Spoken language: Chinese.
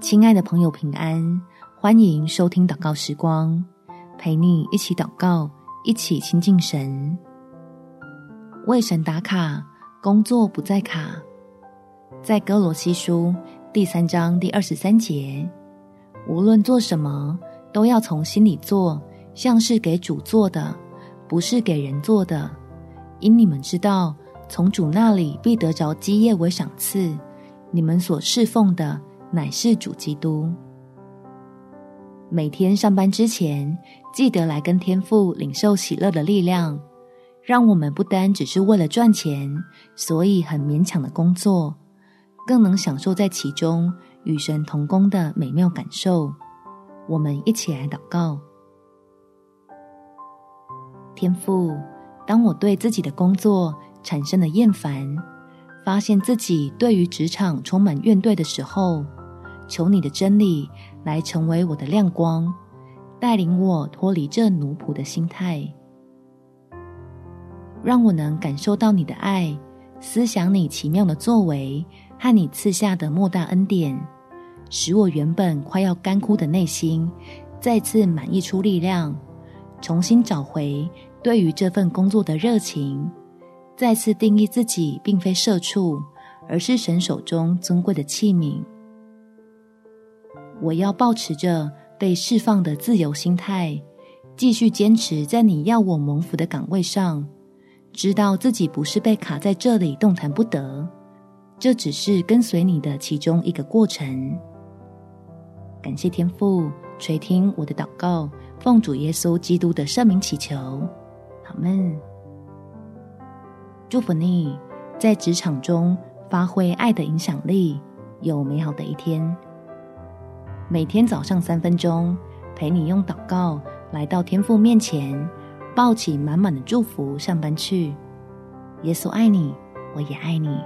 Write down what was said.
亲爱的朋友，平安！欢迎收听祷告时光，陪你一起祷告，一起亲近神。为神打卡，工作不再卡。在哥罗西书第三章第二十三节，无论做什么，都要从心里做，像是给主做的，不是给人做的。因你们知道，从主那里必得着基业为赏赐。你们所侍奉的，乃是主基督。每天上班之前，记得来跟天父领受喜乐的力量，让我们不单只是为了赚钱，所以很勉强的工作，更能享受在其中与神同工的美妙感受。我们一起来祷告：天父，当我对自己的工作产生了厌烦，发现自己对于职场充满怨怼的时候，求你的真理来成为我的亮光，带领我脱离这奴仆的心态，让我能感受到你的爱，思想你奇妙的作为和你赐下的莫大恩典，使我原本快要干枯的内心再次满溢出力量，重新找回对于这份工作的热情。再次定义自己，并非社畜，而是神手中尊贵的器皿。我要抱持着被释放的自由心态，继续坚持在你要我蒙福的岗位上，知道自己不是被卡在这里动弹不得，这只是跟随你的其中一个过程。感谢天父垂听我的祷告，奉主耶稣基督的圣名祈求，阿们。祝福你，在职场中发挥爱的影响力，有美好的一天。每天早上三分钟，陪你用祷告来到天父面前，抱起满满的祝福上班去。耶稣爱你，我也爱你。